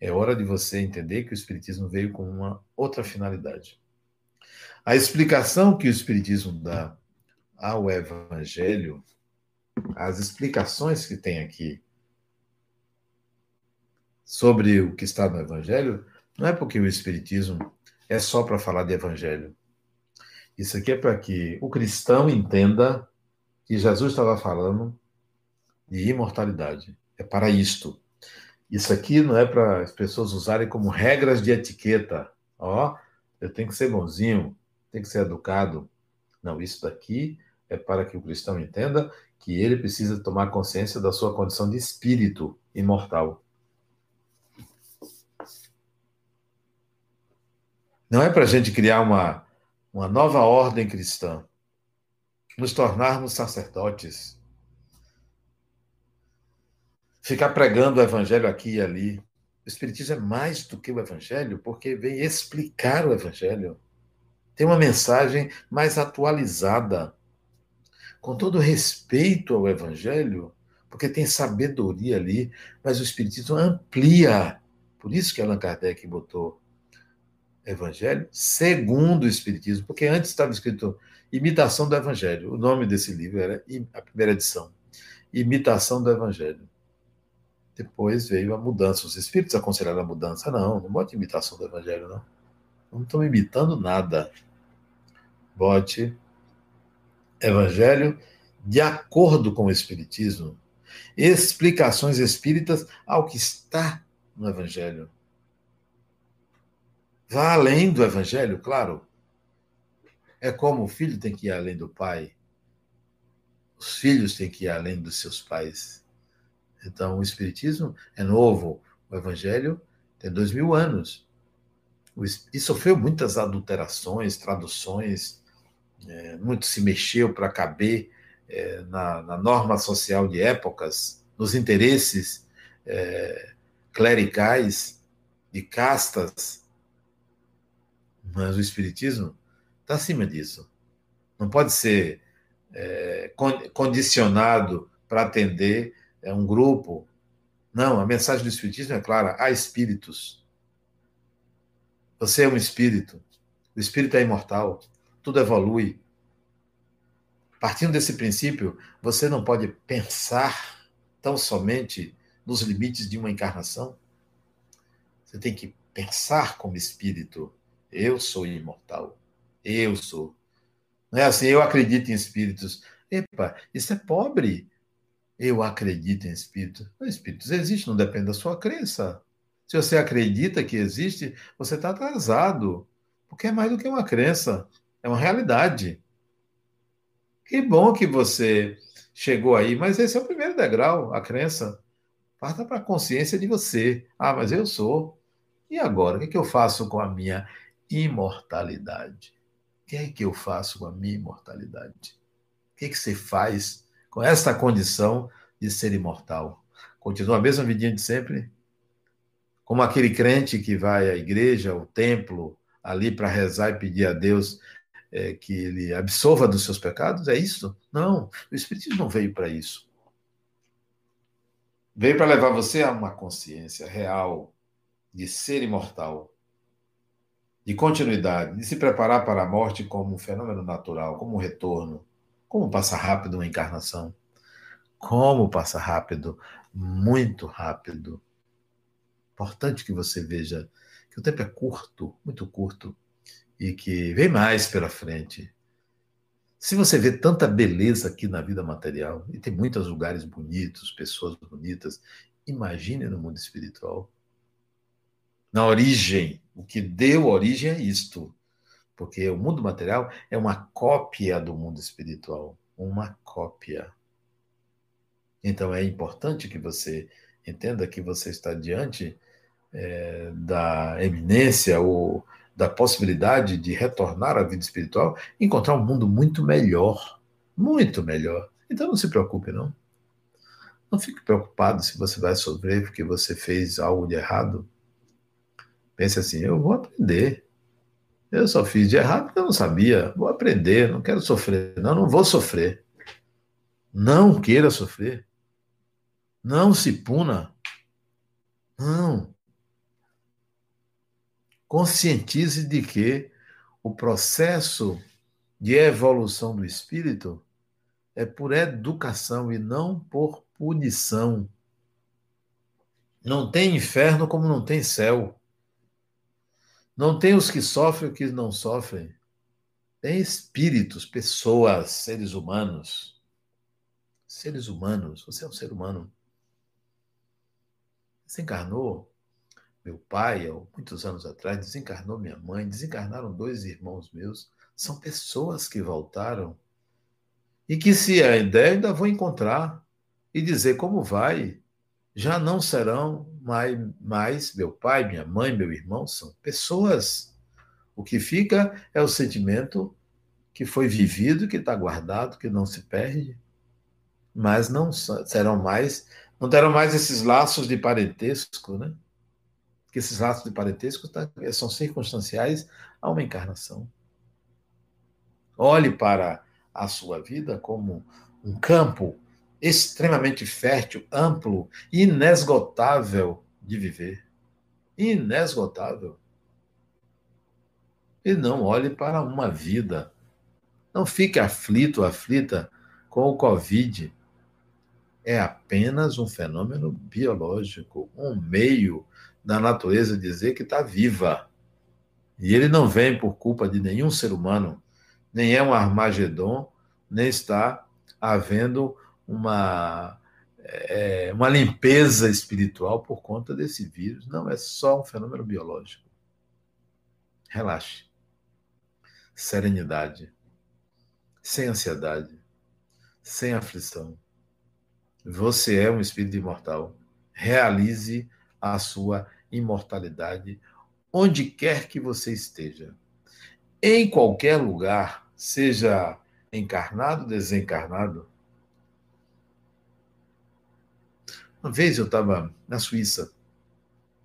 É hora de você entender que o Espiritismo veio com uma outra finalidade. A explicação que o Espiritismo dá ao Evangelho, as explicações que tem aqui sobre o que está no Evangelho, não é porque o Espiritismo é só para falar de Evangelho. Isso aqui é para que o cristão entenda que Jesus estava falando de imortalidade. É para isto. Isso aqui não é para as pessoas usarem como regras de etiqueta. Ó, eu tenho que ser bonzinho, tenho que ser educado. Não, isso daqui é para que o cristão entenda que ele precisa tomar consciência da sua condição de espírito imortal. Não é para a gente criar uma, uma nova ordem cristã, nos tornarmos sacerdotes, ficar pregando o evangelho aqui e ali. O Espiritismo é mais do que o evangelho, porque vem explicar o evangelho. Tem uma mensagem mais atualizada com todo respeito ao Evangelho, porque tem sabedoria ali, mas o Espiritismo amplia. Por isso que Allan Kardec botou Evangelho segundo o Espiritismo, porque antes estava escrito Imitação do Evangelho. O nome desse livro era a primeira edição, Imitação do Evangelho. Depois veio a mudança. Os espíritos aconselharam a mudança. Não, não bote imitação do Evangelho, não. Não estão imitando nada. Bote Evangelho de acordo com o Espiritismo, explicações espíritas ao que está no Evangelho. Vá além do Evangelho, claro. É como o filho tem que ir além do pai. Os filhos têm que ir além dos seus pais. Então, o Espiritismo é novo. O Evangelho tem dois mil anos. E sofreu muitas adulterações, traduções, é, muito se mexeu para caber é, na, na, norma social de épocas, nos interesses é, clericais, de castas, mas o Espiritismo está acima disso. Não pode ser é, condicionado para atender é, um grupo. Não, a mensagem do Espiritismo é clara: há espíritos. Você é um espírito. O espírito é imortal tudo evolui. Partindo desse princípio, você não pode pensar tão somente nos limites de uma encarnação. Você tem que pensar como espírito. Eu sou imortal. Eu sou. Não é assim, eu acredito em espíritos. Epa, isso é pobre. Eu acredito em espíritos. Os espíritos existem, não depende da sua crença. Se você acredita que existe, você está atrasado. Porque é mais do que uma crença. É uma realidade. Que bom que você chegou aí, mas esse é o primeiro degrau, a crença. Parta para a consciência de você. Ah, mas eu sou. E agora? O que, é que eu faço com a minha imortalidade? O que é que eu faço com a minha imortalidade? O que, é que você faz com esta condição de ser imortal? Continua a mesma vidinha de sempre? Como aquele crente que vai à igreja, ao templo, ali para rezar e pedir a Deus é, que ele absolva dos seus pecados? É isso? Não, o Espiritismo não veio para isso. Veio para levar você a uma consciência real de ser imortal, de continuidade, de se preparar para a morte como um fenômeno natural, como um retorno, como passa rápido uma encarnação, como passa rápido, muito rápido. Importante que você veja que o tempo é curto, muito curto e que vem mais pela frente. Se você vê tanta beleza aqui na vida material, e tem muitos lugares bonitos, pessoas bonitas, imagine no mundo espiritual. Na origem, o que deu origem é isto. Porque o mundo material é uma cópia do mundo espiritual. Uma cópia. Então é importante que você entenda que você está diante é, da eminência ou da possibilidade de retornar à vida espiritual, encontrar um mundo muito melhor, muito melhor. Então não se preocupe, não. Não fique preocupado se você vai sofrer porque você fez algo de errado. Pense assim: eu vou aprender. Eu só fiz de errado porque eu não sabia. Vou aprender, não quero sofrer. Não, não vou sofrer. Não queira sofrer. Não se puna. Não conscientize de que o processo de evolução do espírito é por educação e não por punição. Não tem inferno como não tem céu. Não tem os que sofrem e os que não sofrem. Tem espíritos, pessoas, seres humanos. Seres humanos. Você é um ser humano. Desencarnou meu pai, há muitos anos atrás, desencarnou minha mãe, desencarnaram dois irmãos meus. São pessoas que voltaram e que, se a ideia, ainda vou encontrar e dizer como vai. Já não serão mais, mais meu pai, minha mãe, meu irmão, são pessoas. O que fica é o sentimento que foi vivido, que está guardado, que não se perde, mas não serão mais, não terão mais esses laços de parentesco, né? Que esses laços de parentesco tá, são circunstanciais a uma encarnação. Olhe para a sua vida como um campo extremamente fértil, amplo, inesgotável de viver. Inesgotável. E não olhe para uma vida. Não fique aflito, aflita com o Covid. É apenas um fenômeno biológico, um meio da natureza dizer que está viva. E ele não vem por culpa de nenhum ser humano nem é um Armagedon, nem está havendo uma, é, uma limpeza espiritual por conta desse vírus. Não, é só um fenômeno biológico. Relaxe. Serenidade. Sem ansiedade. Sem aflição. Você é um espírito imortal. Realize a sua imortalidade onde quer que você esteja em qualquer lugar, seja encarnado desencarnado. Uma vez eu estava na Suíça,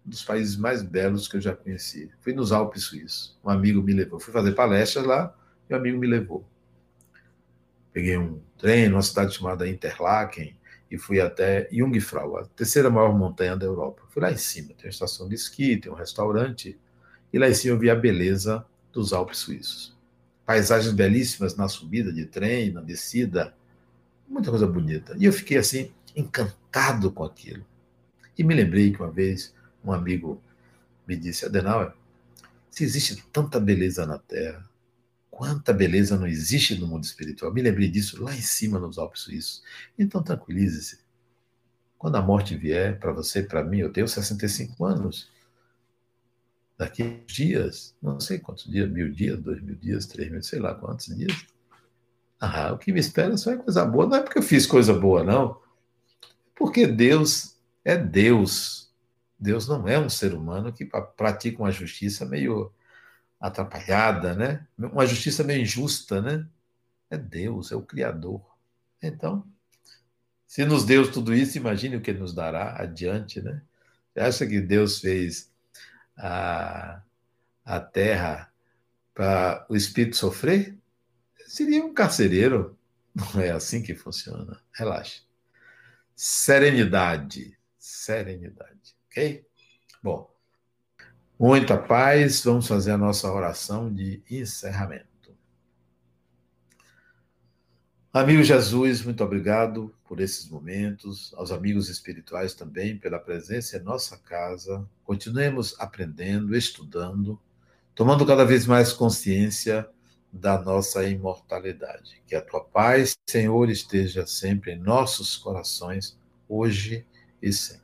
um dos países mais belos que eu já conheci. Fui nos Alpes Suíços. Um amigo me levou. Fui fazer palestras lá e um amigo me levou. Peguei um trem numa cidade chamada Interlaken e fui até Jungfrau, a terceira maior montanha da Europa. Fui lá em cima, tem uma estação de esqui, tem um restaurante, e lá em cima eu vi a beleza dos Alpes suíços. Paisagens belíssimas na subida de trem, na descida, muita coisa bonita. E eu fiquei assim, encantado com aquilo. E me lembrei que uma vez um amigo me disse: Adenauer, se existe tanta beleza na Terra, quanta beleza não existe no mundo espiritual. Me lembrei disso lá em cima nos Alpes Suíços. Então tranquilize-se. Quando a morte vier para você e para mim, eu tenho 65 anos daqui dias, não sei quantos dias, mil dias, dois mil dias, três mil, sei lá quantos dias. Ah, o que me espera só é coisa boa. Não é porque eu fiz coisa boa, não. Porque Deus é Deus. Deus não é um ser humano que pratica uma justiça meio atrapalhada, né? Uma justiça meio injusta, né? É Deus, é o Criador. Então, se nos deu tudo isso, imagine o que nos dará adiante, né? Você acha que Deus fez a, a terra para o espírito sofrer, seria um carcereiro. Não é assim que funciona. Relaxe. Serenidade. Serenidade. Ok? Bom, muita paz. Vamos fazer a nossa oração de encerramento. Amigo Jesus, muito obrigado por esses momentos, aos amigos espirituais também pela presença em nossa casa. Continuemos aprendendo, estudando, tomando cada vez mais consciência da nossa imortalidade. Que a tua paz, Senhor, esteja sempre em nossos corações, hoje e sempre.